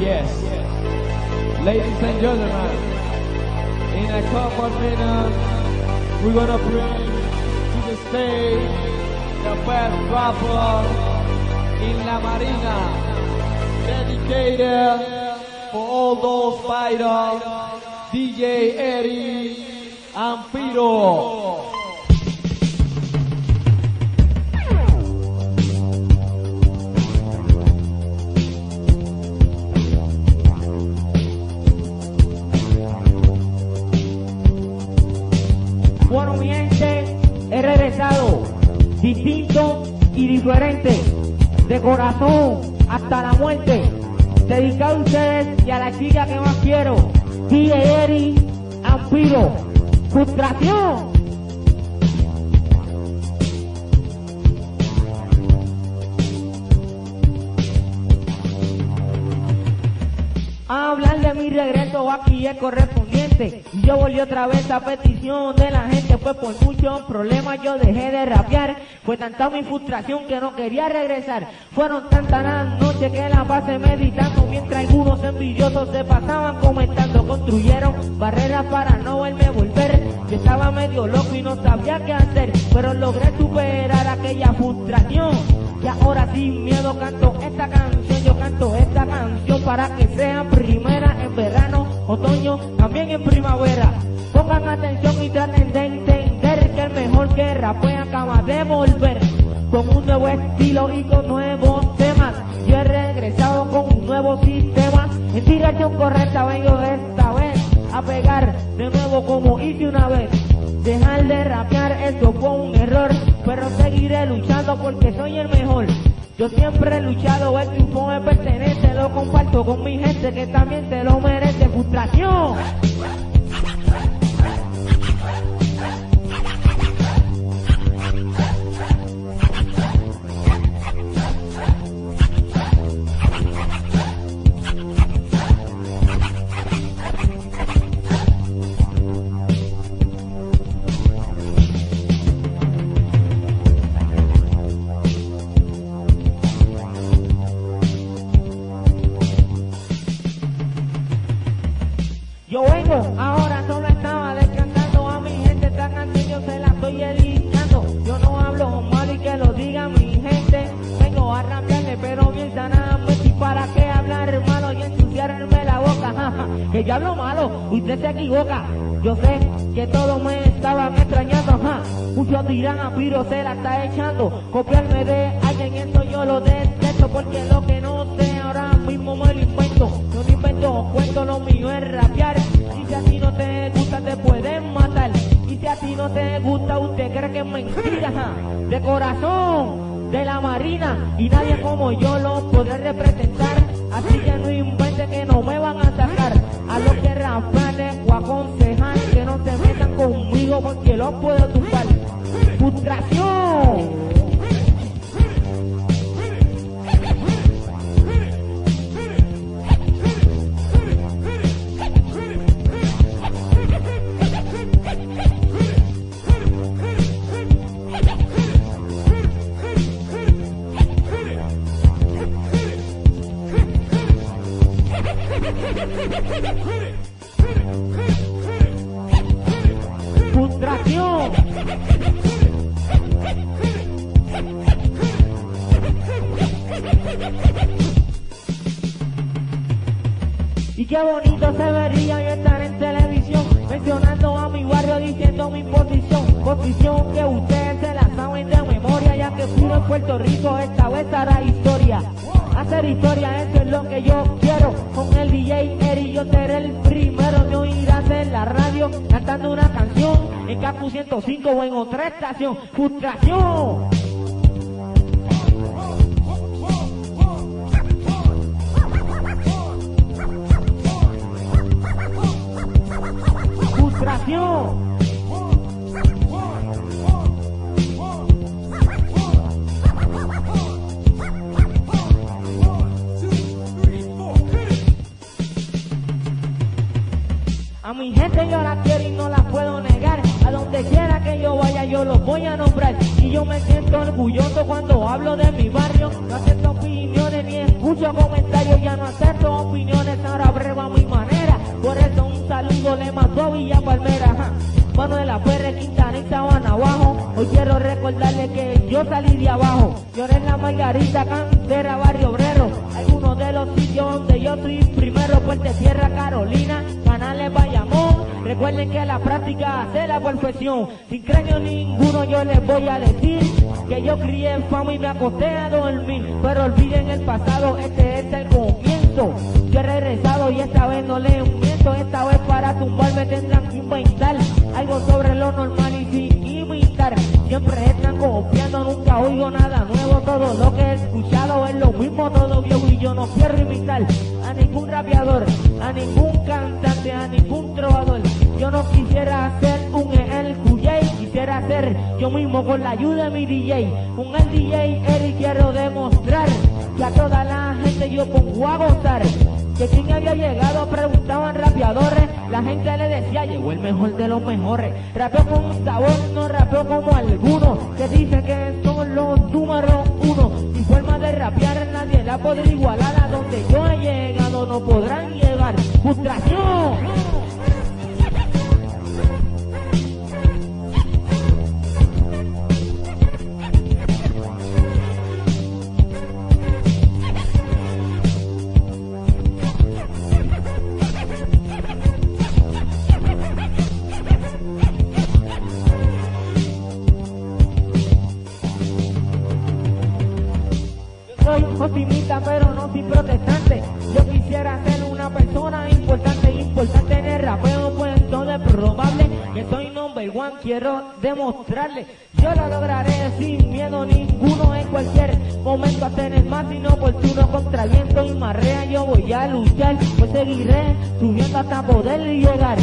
Yes. Ladies and gentlemen, in a couple of minutes, we're gonna bring to the stage the best rapper in La Marina, dedicated for all those fighters, DJ Eddie and Piro. Y diferente, de corazón hasta la muerte. Dedicado a ustedes y a la chica que más quiero, DJ Eri Ampiro. Frustración. Hablar de mi regreso aquí es Y yo volví otra vez a petición de la gente. Fue por muchos problemas yo dejé de rapear. Fue tanta mi frustración que no quería regresar. Fueron tantas las noches que la pasé meditando. Mientras algunos envidiosos se pasaban comentando. Construyeron barreras para no verme volver. Yo estaba medio loco y no sabía qué hacer. Pero logré superar aquella frustración. Y ahora sin miedo canto esta canción, yo canto esta canción para que sea primera en verano, otoño, también en primavera. Pongan atención y traten de entender que el mejor que rapea acaba de volver con un nuevo estilo y con nuevos temas. Yo he regresado con un nuevo sistema en dirección correcta, vengo esta vez a pegar de nuevo como hice una vez. Dejar de rapear, eso fue un error, pero seguiré luchando porque soy el mejor. Yo siempre he luchado, el triunfo me pertenece, lo comparto con mi gente que también se lo merece. Frustración. Yo hablo malo, usted se equivoca. Yo sé que todos me estaban extrañando, ja. Muchos dirán a Piro se la está echando. Copiarme de alguien, eso yo lo detesto, porque lo que no sé ahora mismo me lo invento. Yo no invento cuento, lo mío es rapear. Y si a ti no te gusta, te pueden matar. Y si a ti no te gusta, usted cree que es mentira. ja. De corazón, de la marina. Y nadie como yo lo podrá representar. Así que los puedo tumbar. Frustración. Frustración. Y qué bonito se vería yo estar en televisión mencionando a mi barrio diciendo mi posición, posición que ustedes se la saben de memoria ya que puro en Puerto Rico esta vez hará historia. Hacer historia, eso es lo que yo quiero. Con el DJ Eri yo seré el primero de oírás en la radio cantando una canción en Capu 105 o en otra estación. Frustración. Frustración. A mi gente yo la quiero y no la puedo yo yo los voy a nombrar. Y yo me siento orgulloso cuando hablo de mi barrio. No acepto opiniones Muchos comentarios ya no acepto, opiniones ahora prueba a mi manera. Por eso un saludo le mandó a Villa Palmera. ajá. Mano de la Ferre, Quintana y Sabana abajo. Hoy quiero recordarle que yo salí de abajo. Lloré en la Margarita, Cantera, Barrio Obrero. De los sitios donde yo estoy primero. Puente Sierra, Carolina, Canales, Bayamón. Recuerden que la práctica hace la perfección. Sin cráneo ninguno yo les voy a decir que yo crié en fama y me acosté a dormir. Pero olviden el pasado, este es el comienzo. Yo he regresado y esta vez no les miento. Esta vez para tumbarme tendrán que inventar algo sobre lo normal y sin imitar. Siempre están copiando, nunca oigo nada nuevo. Todo lo que he escuchado es lo mismo, todo viejo y yo no quiero imitar a ningún rapeador, a ningún cantante, a ningún trovador. Yo no quisiera ser un el QJ, quisiera ser yo mismo con la ayuda de mi DJ. Con el DJ Eric quiero demostrar que a toda la gente yo pongo a gozar. Que quien había llegado preguntaban rapeadores, la gente le decía llegó el mejor de los mejores. Rapeo con un sabor, no rapeo como algunos que dicen que son los números uno. Mi forma de rapear nadie la podrá igualar a donde yo he llegado, no podrán llegar. Soy protestante. Yo quisiera ser una persona importante, importante en el rapeo, pues todo es probable que soy number one, quiero demostrarle. Yo lo lograré sin miedo ninguno en cualquier momento a tener más inoportuno contra el viento y marea. Yo voy a luchar, pues seguiré subiendo hasta poder llegar.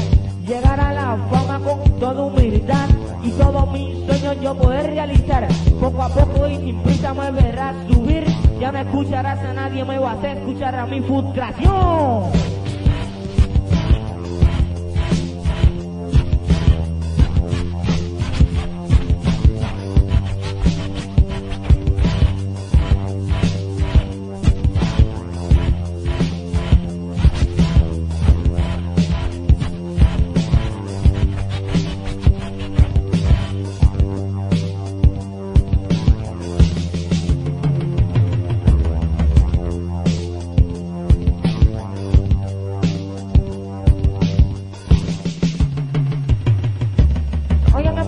Llegar a la fama con toda humildad y todos mis sueños yo poder realizar. Poco a poco y sin prisa me verás subir. Ya no escucharás a nadie, me vas a escuchar a mi frustración.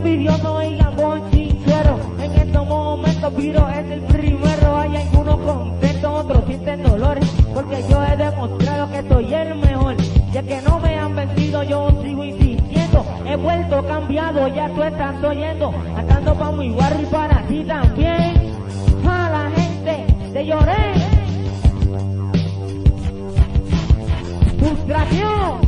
Pidió no oigan voy sincero. En estos momentos Piro es el primero. Hay algunos contentos, otros sienten dolor. Porque yo he demostrado que soy el mejor. Ya que no me han vencido, yo sigo insistiendo. He vuelto cambiado, ya tú estás oyendo. Andando para mi barrio y para ti también. A la gente, te lloré. Frustración.